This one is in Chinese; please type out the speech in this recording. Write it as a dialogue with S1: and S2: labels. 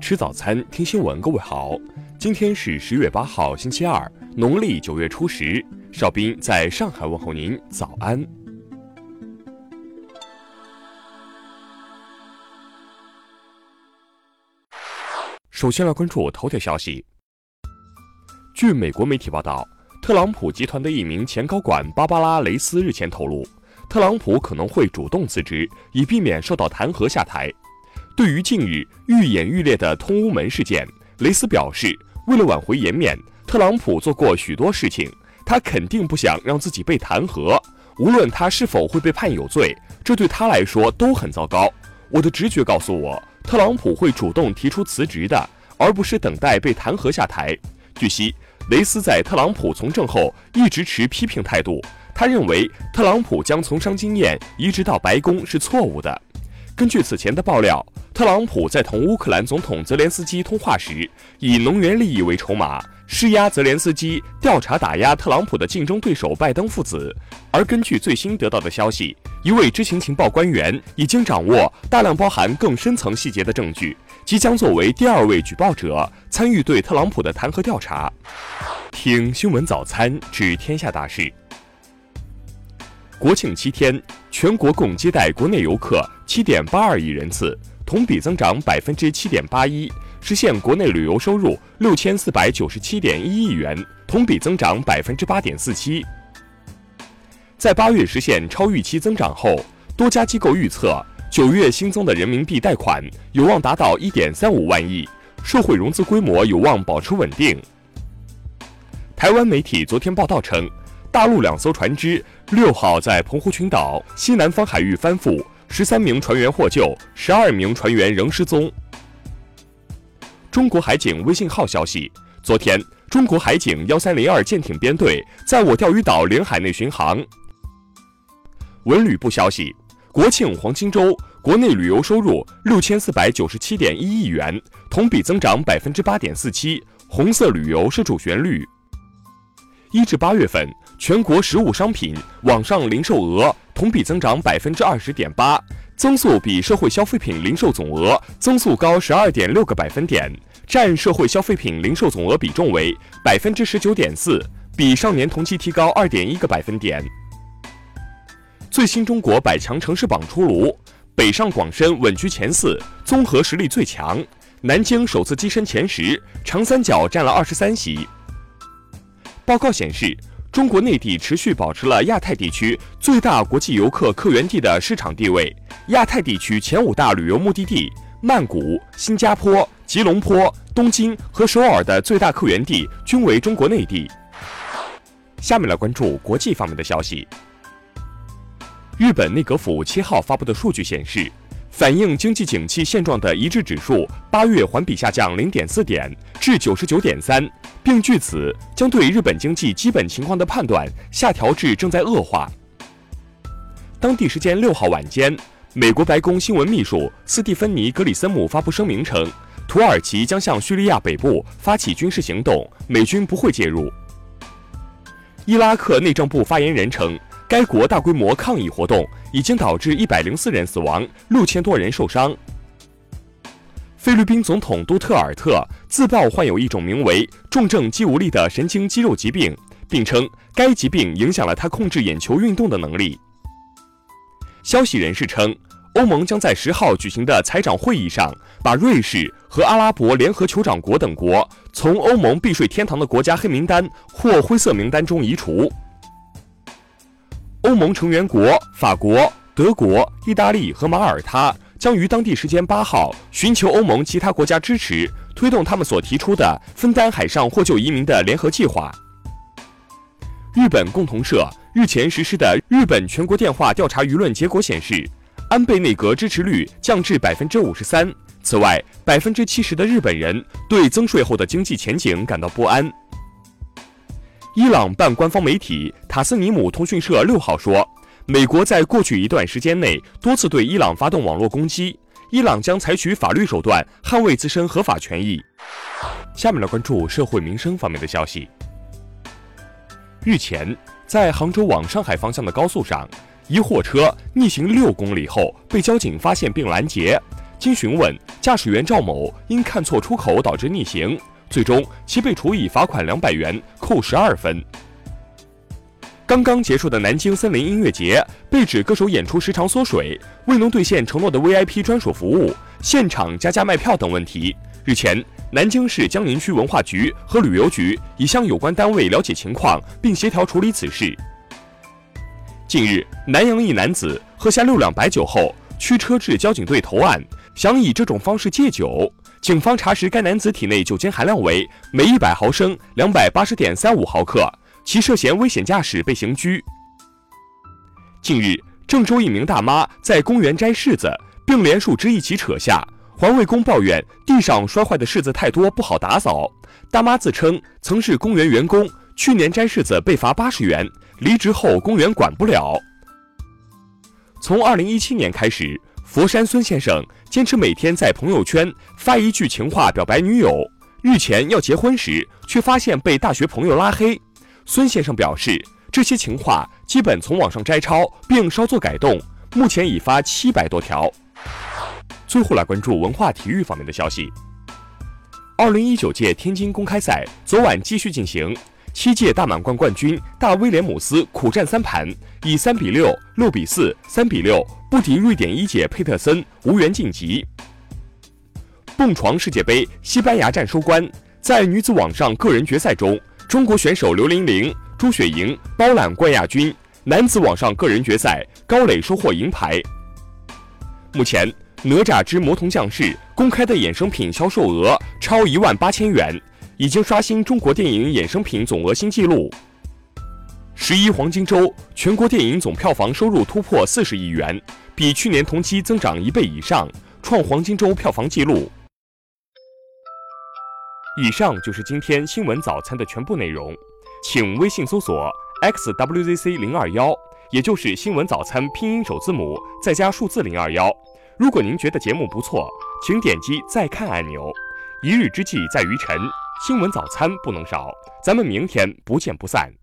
S1: 吃早餐，听新闻。各位好，今天是十月八号，星期二，农历九月初十。邵斌在上海问候您，早安。首先来关注头条消息。据美国媒体报道，特朗普集团的一名前高管芭芭拉·雷斯日前透露，特朗普可能会主动辞职，以避免受到弹劾下台。对于近日愈演愈烈的通乌门事件，雷斯表示，为了挽回颜面，特朗普做过许多事情，他肯定不想让自己被弹劾。无论他是否会被判有罪，这对他来说都很糟糕。我的直觉告诉我，特朗普会主动提出辞职的，而不是等待被弹劾下台。据悉，雷斯在特朗普从政后一直持批评态度，他认为特朗普将从商经验移植到白宫是错误的。根据此前的爆料。特朗普在同乌克兰总统泽连斯基通话时，以能源利益为筹码，施压泽连斯基调查打压特朗普的竞争对手拜登父子。而根据最新得到的消息，一位知情情报官员已经掌握大量包含更深层细节的证据，即将作为第二位举报者参与对特朗普的弹劾调查。听新闻早餐知天下大事。国庆七天，全国共接待国内游客七点八二亿人次。同比增长百分之七点八一，实现国内旅游收入六千四百九十七点一亿元，同比增长百分之八点四七。在八月实现超预期增长后，多家机构预测九月新增的人民币贷款有望达到一点三五万亿，社会融资规模有望保持稳定。台湾媒体昨天报道称，大陆两艘船只六号在澎湖群岛西南方海域翻覆。十三名船员获救，十二名船员仍失踪。中国海警微信号消息：昨天，中国海警幺三零二舰艇编队在我钓鱼岛领海内巡航。文旅部消息：国庆黄金周，国内旅游收入六千四百九十七点一亿元，同比增长百分之八点四七，红色旅游是主旋律。一至八月份，全国实物商品网上零售额。同比增长百分之二十点八，增速比社会消费品零售总额增速高十二点六个百分点，占社会消费品零售总额比重为百分之十九点四，比上年同期提高二点一个百分点。最新中国百强城市榜出炉，北上广深稳居前四，综合实力最强；南京首次跻身前十，长三角占了二十三席。报告显示。中国内地持续保持了亚太地区最大国际游客客源地的市场地位。亚太地区前五大旅游目的地曼谷、新加坡、吉隆坡、东京和首尔的最大客源地均为中国内地。下面来关注国际方面的消息。日本内阁府七号发布的数据显示。反映经济景气现状的一致指数，八月环比下降零点四点，至九十九点三，并据此将对日本经济基本情况的判断下调至正在恶化。当地时间六号晚间，美国白宫新闻秘书斯蒂芬妮·格里森姆发布声明称，土耳其将向叙利亚北部发起军事行动，美军不会介入。伊拉克内政部发言人称。该国大规模抗议活动已经导致一百零四人死亡，六千多人受伤。菲律宾总统杜特尔特自曝患有一种名为重症肌无力的神经肌肉疾病，并称该疾病影响了他控制眼球运动的能力。消息人士称，欧盟将在十号举行的财长会议上，把瑞士和阿拉伯联合酋长国等国从欧盟避税天堂的国家黑名单或灰色名单中移除。欧盟成员国法国、德国、意大利和马耳他将于当地时间八号寻求欧盟其他国家支持，推动他们所提出的分担海上获救移民的联合计划。日本共同社日前实施的日本全国电话调查舆论结果显示，安倍内阁支持率降至百分之五十三。此外，百分之七十的日本人对增税后的经济前景感到不安。伊朗半官方媒体塔斯尼姆通讯社六号说，美国在过去一段时间内多次对伊朗发动网络攻击，伊朗将采取法律手段捍卫自身合法权益。下面来关注社会民生方面的消息。日前，在杭州往上海方向的高速上，一货车逆行六公里后被交警发现并拦截，经询问，驾驶员赵某因看错出口导致逆行，最终其被处以罚款两百元，扣十二分。刚刚结束的南京森林音乐节，被指歌手演出时长缩水，未能兑现承诺的 VIP 专属服务，现场加价卖票等问题。日前，南京市江宁区文化局和旅游局已向有关单位了解情况，并协调处理此事。近日，南阳一男子喝下六两白酒后，驱车至交警队投案，想以这种方式戒酒。警方查实该男子体内酒精含量为每一百毫升两百八十点三五毫克。其涉嫌危险驾驶被刑拘。近日，郑州一名大妈在公园摘柿子，并连树枝一起扯下，环卫工抱怨地上摔坏的柿子太多不好打扫。大妈自称曾是公园员工，去年摘柿子被罚八十元，离职后公园管不了。从二零一七年开始，佛山孙先生坚持每天在朋友圈发一句情话表白女友，日前要结婚时，却发现被大学朋友拉黑。孙先生表示，这些情话基本从网上摘抄并稍作改动，目前已发七百多条。最后来关注文化体育方面的消息。二零一九届天津公开赛昨晚继续进行，七届大满贯冠军大威廉姆斯苦战三盘，以三比六、六比四、三比六不敌瑞典一姐佩特森，无缘晋级。蹦床世界杯西班牙站收官，在女子网上个人决赛中。中国选手刘玲玲、朱雪莹包揽冠亚军。男子网上个人决赛，高磊收获银牌。目前，《哪吒之魔童降世》公开的衍生品销售额超一万八千元，已经刷新中国电影衍生品总额新纪录。十一黄金周，全国电影总票房收入突破四十亿元，比去年同期增长一倍以上，创黄金周票房纪录。以上就是今天新闻早餐的全部内容，请微信搜索 xwzc 零二幺，也就是新闻早餐拼音首字母再加数字零二幺。如果您觉得节目不错，请点击再看按钮。一日之计在于晨，新闻早餐不能少，咱们明天不见不散。